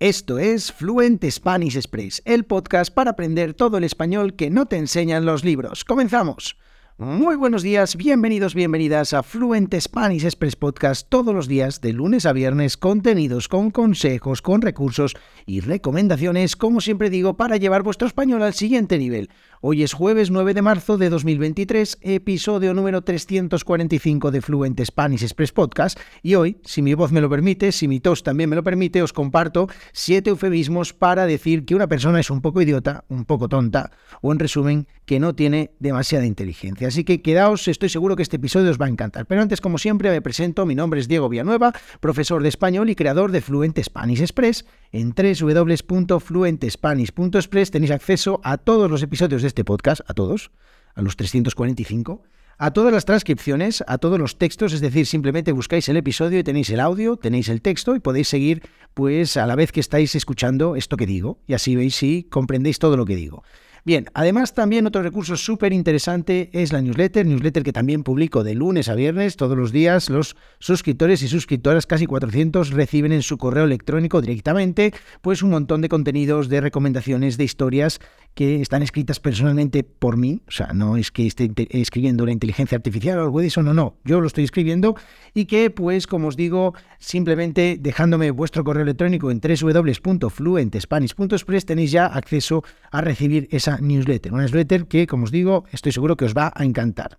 Esto es Fluent Spanish Express, el podcast para aprender todo el español que no te enseñan los libros. ¡Comenzamos! Muy buenos días, bienvenidos, bienvenidas a Fluent Spanish Express Podcast todos los días, de lunes a viernes, contenidos con consejos, con recursos y recomendaciones, como siempre digo, para llevar vuestro español al siguiente nivel. Hoy es jueves 9 de marzo de 2023, episodio número 345 de Fluent Spanish Express Podcast, y hoy, si mi voz me lo permite, si mi tos también me lo permite, os comparto siete eufemismos para decir que una persona es un poco idiota, un poco tonta, o en resumen, que no tiene demasiada inteligencia. Así que quedaos, estoy seguro que este episodio os va a encantar. Pero antes, como siempre, me presento. Mi nombre es Diego Villanueva, profesor de español y creador de Fluent Spanish Express. En www.fluentespanish.express tenéis acceso a todos los episodios de este podcast, a todos, a los 345 a todas las transcripciones, a todos los textos, es decir, simplemente buscáis el episodio y tenéis el audio, tenéis el texto y podéis seguir pues a la vez que estáis escuchando esto que digo y así veis si comprendéis todo lo que digo. Bien, además también otro recurso súper interesante es la newsletter, newsletter que también publico de lunes a viernes, todos los días. Los suscriptores y suscriptoras, casi 400, reciben en su correo electrónico directamente pues un montón de contenidos, de recomendaciones, de historias que están escritas personalmente por mí, o sea, no es que esté escribiendo la inteligencia artificial o algo de eso, no, no, yo lo estoy escribiendo y que pues como os digo, simplemente dejándome vuestro correo electrónico en www.fluentespanish.express tenéis ya acceso a recibir esa newsletter, una newsletter que como os digo, estoy seguro que os va a encantar.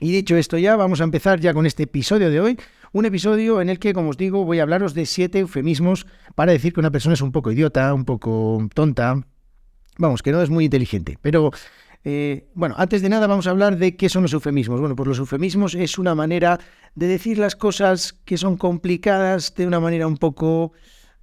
Y dicho esto ya, vamos a empezar ya con este episodio de hoy, un episodio en el que, como os digo, voy a hablaros de siete eufemismos para decir que una persona es un poco idiota, un poco tonta, Vamos, que no es muy inteligente. Pero, eh, bueno, antes de nada vamos a hablar de qué son los eufemismos. Bueno, pues los eufemismos es una manera de decir las cosas que son complicadas de una manera un poco,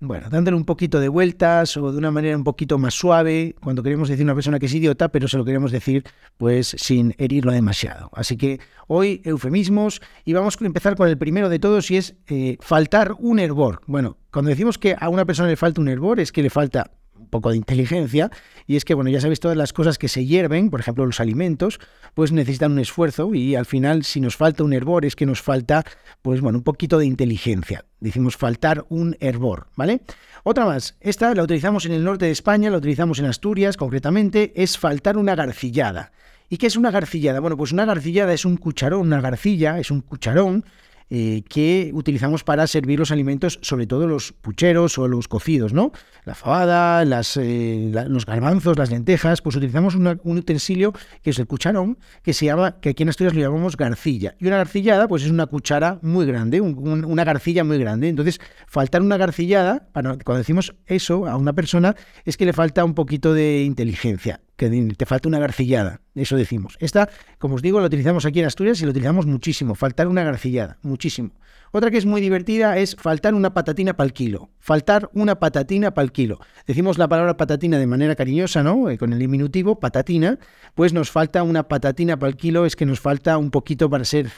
bueno, dándole un poquito de vueltas o de una manera un poquito más suave, cuando queremos decir a una persona que es idiota, pero se lo queremos decir pues sin herirlo demasiado. Así que hoy eufemismos y vamos a empezar con el primero de todos y es eh, faltar un hervor. Bueno, cuando decimos que a una persona le falta un hervor es que le falta poco de inteligencia, y es que, bueno, ya sabéis todas las cosas que se hierven, por ejemplo, los alimentos, pues necesitan un esfuerzo y al final, si nos falta un hervor, es que nos falta, pues bueno, un poquito de inteligencia. Decimos faltar un hervor, ¿vale? Otra más, esta la utilizamos en el norte de España, la utilizamos en Asturias concretamente, es faltar una garcillada. ¿Y qué es una garcillada? Bueno, pues una garcillada es un cucharón, una garcilla es un cucharón eh, que utilizamos para servir los alimentos, sobre todo los pucheros o los cocidos, ¿no? La fabada, las, eh, los garbanzos, las lentejas, pues utilizamos un utensilio que es el cucharón, que se llama, que aquí en Asturias lo llamamos garcilla. Y una garcillada, pues es una cuchara muy grande, una garcilla muy grande. Entonces, faltar una garcillada, cuando decimos eso a una persona, es que le falta un poquito de inteligencia te falta una garcillada, eso decimos. Esta, como os digo, la utilizamos aquí en Asturias y la utilizamos muchísimo, faltar una garcillada, muchísimo. Otra que es muy divertida es faltar una patatina para el kilo, faltar una patatina para el kilo. Decimos la palabra patatina de manera cariñosa, ¿no? Eh, con el diminutivo, patatina, pues nos falta una patatina para el kilo, es que nos falta un poquito para ser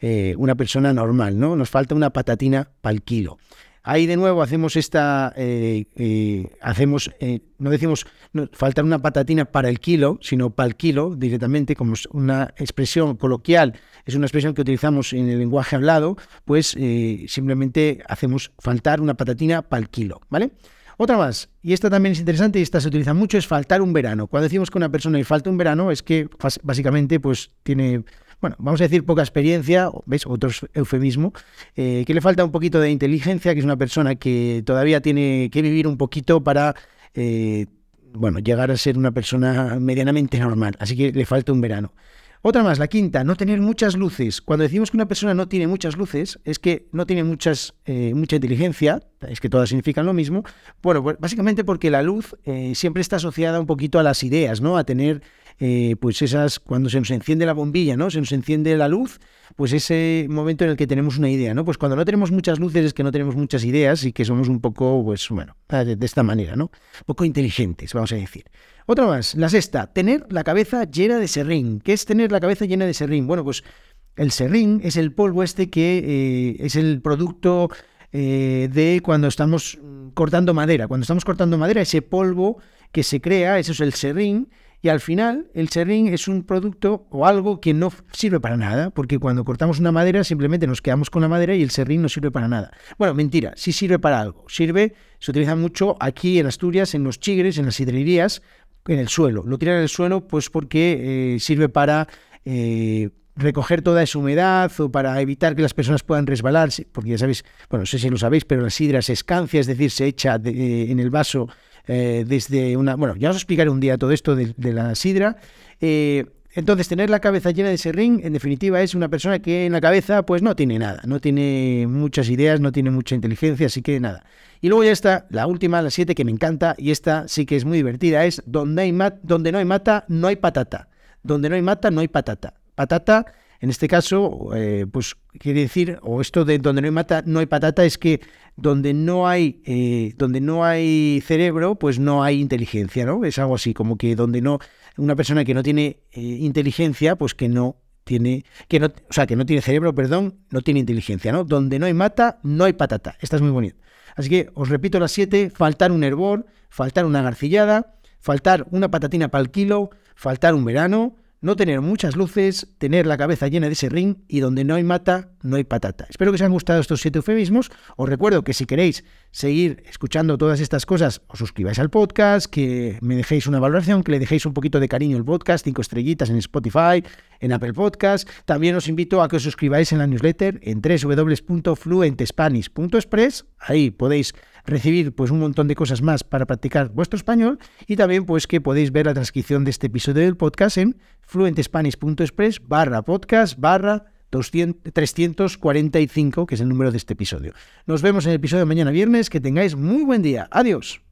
eh, una persona normal, ¿no? Nos falta una patatina para el kilo. Ahí de nuevo hacemos esta, eh, eh, hacemos, eh, no decimos faltar una patatina para el kilo, sino para el kilo directamente, como es una expresión coloquial, es una expresión que utilizamos en el lenguaje hablado, pues simplemente hacemos faltar una patatina para el kilo, ¿vale? Otra más, y esta también es interesante y esta se utiliza mucho, es faltar un verano. Cuando decimos que una persona le falta un verano, es que básicamente pues tiene bueno, vamos a decir poca experiencia, ¿veis? Otro eufemismo, eh, que le falta un poquito de inteligencia, que es una persona que todavía tiene que vivir un poquito para, eh, bueno, llegar a ser una persona medianamente normal, así que le falta un verano. Otra más, la quinta, no tener muchas luces. Cuando decimos que una persona no tiene muchas luces, es que no tiene muchas, eh, mucha inteligencia, es que todas significan lo mismo. Bueno, pues básicamente porque la luz siempre está asociada un poquito a las ideas, ¿no? A tener eh, pues esas, cuando se nos enciende la bombilla, ¿no? Se nos enciende la luz, pues ese momento en el que tenemos una idea, ¿no? Pues cuando no tenemos muchas luces es que no tenemos muchas ideas y que somos un poco, pues bueno, de, esta manera, ¿no? Poco inteligentes, vamos a decir. Otra más, la sexta, tener la cabeza llena de serrín. ¿Qué es tener la cabeza llena de serrín? Bueno, pues el serrín es el polvo este que eh, es el producto eh, de cuando estamos cortando madera. Cuando estamos cortando madera, ese polvo que se crea, eso es el serrín, Y al final, el serrín es un producto o algo que no sirve para nada, porque cuando cortamos una madera simplemente nos quedamos con la madera y el serrín no sirve para nada. Bueno, mentira, sí sirve para algo. Sirve, se utiliza mucho aquí en Asturias, en los chigres, en las hidrerías, en el suelo. Lo tiran en el suelo pues porque eh, sirve para eh, recoger toda esa humedad o para evitar que las personas puedan resbalarse, porque ya sabéis, bueno, no sé si lo sabéis, pero la sidra se escancia, es decir, se echa en el vaso eh, desde una... Bueno, ya os explicaré un día todo esto de, la sidra. Eh, entonces, tener la cabeza llena de serrín, en definitiva, es una persona que en la cabeza pues no tiene nada, no tiene muchas ideas, no tiene mucha inteligencia, así que nada. Y luego ya está la última, la siete, que me encanta, y esta sí que es muy divertida, es donde, hay donde no hay mata, no hay patata. Donde no hay mata, no hay patata. Patata, en este caso, eh, pues quiere decir, o esto de donde no hay mata, no hay patata, es que donde no hay, eh, donde no hay cerebro, pues no hay inteligencia, ¿no? Es algo así, como que donde no, una persona que no tiene eh, inteligencia, pues que no tiene, que no, o sea, que no tiene cerebro, perdón, no tiene inteligencia, ¿no? Donde no hay mata, no hay patata. Esta es muy bonita. Así que os repito las siete, faltar un hervor, faltar una garcillada, faltar una patatina para el kilo, faltar un verano, no tener muchas luces, tener la cabeza llena de ring y donde no hay mata, no hay patata. Espero que os hayan gustado estos siete eufemismos. Os recuerdo que si queréis seguir escuchando todas estas cosas, os suscribáis al podcast, que me dejéis una valoración, que le dejéis un poquito de cariño al podcast, cinco estrellitas en Spotify, en Apple Podcast. También os invito a que os suscribáis en la newsletter en www.fluentespanish.express. Ahí podéis recibir pues un montón de cosas más para practicar vuestro español y también pues que podéis ver la transcripción de este episodio del podcast en fluentespanish.express barra podcast barra 345, que es el número de este episodio. Nos vemos en el episodio de mañana viernes. Que tengáis muy buen día. Adiós.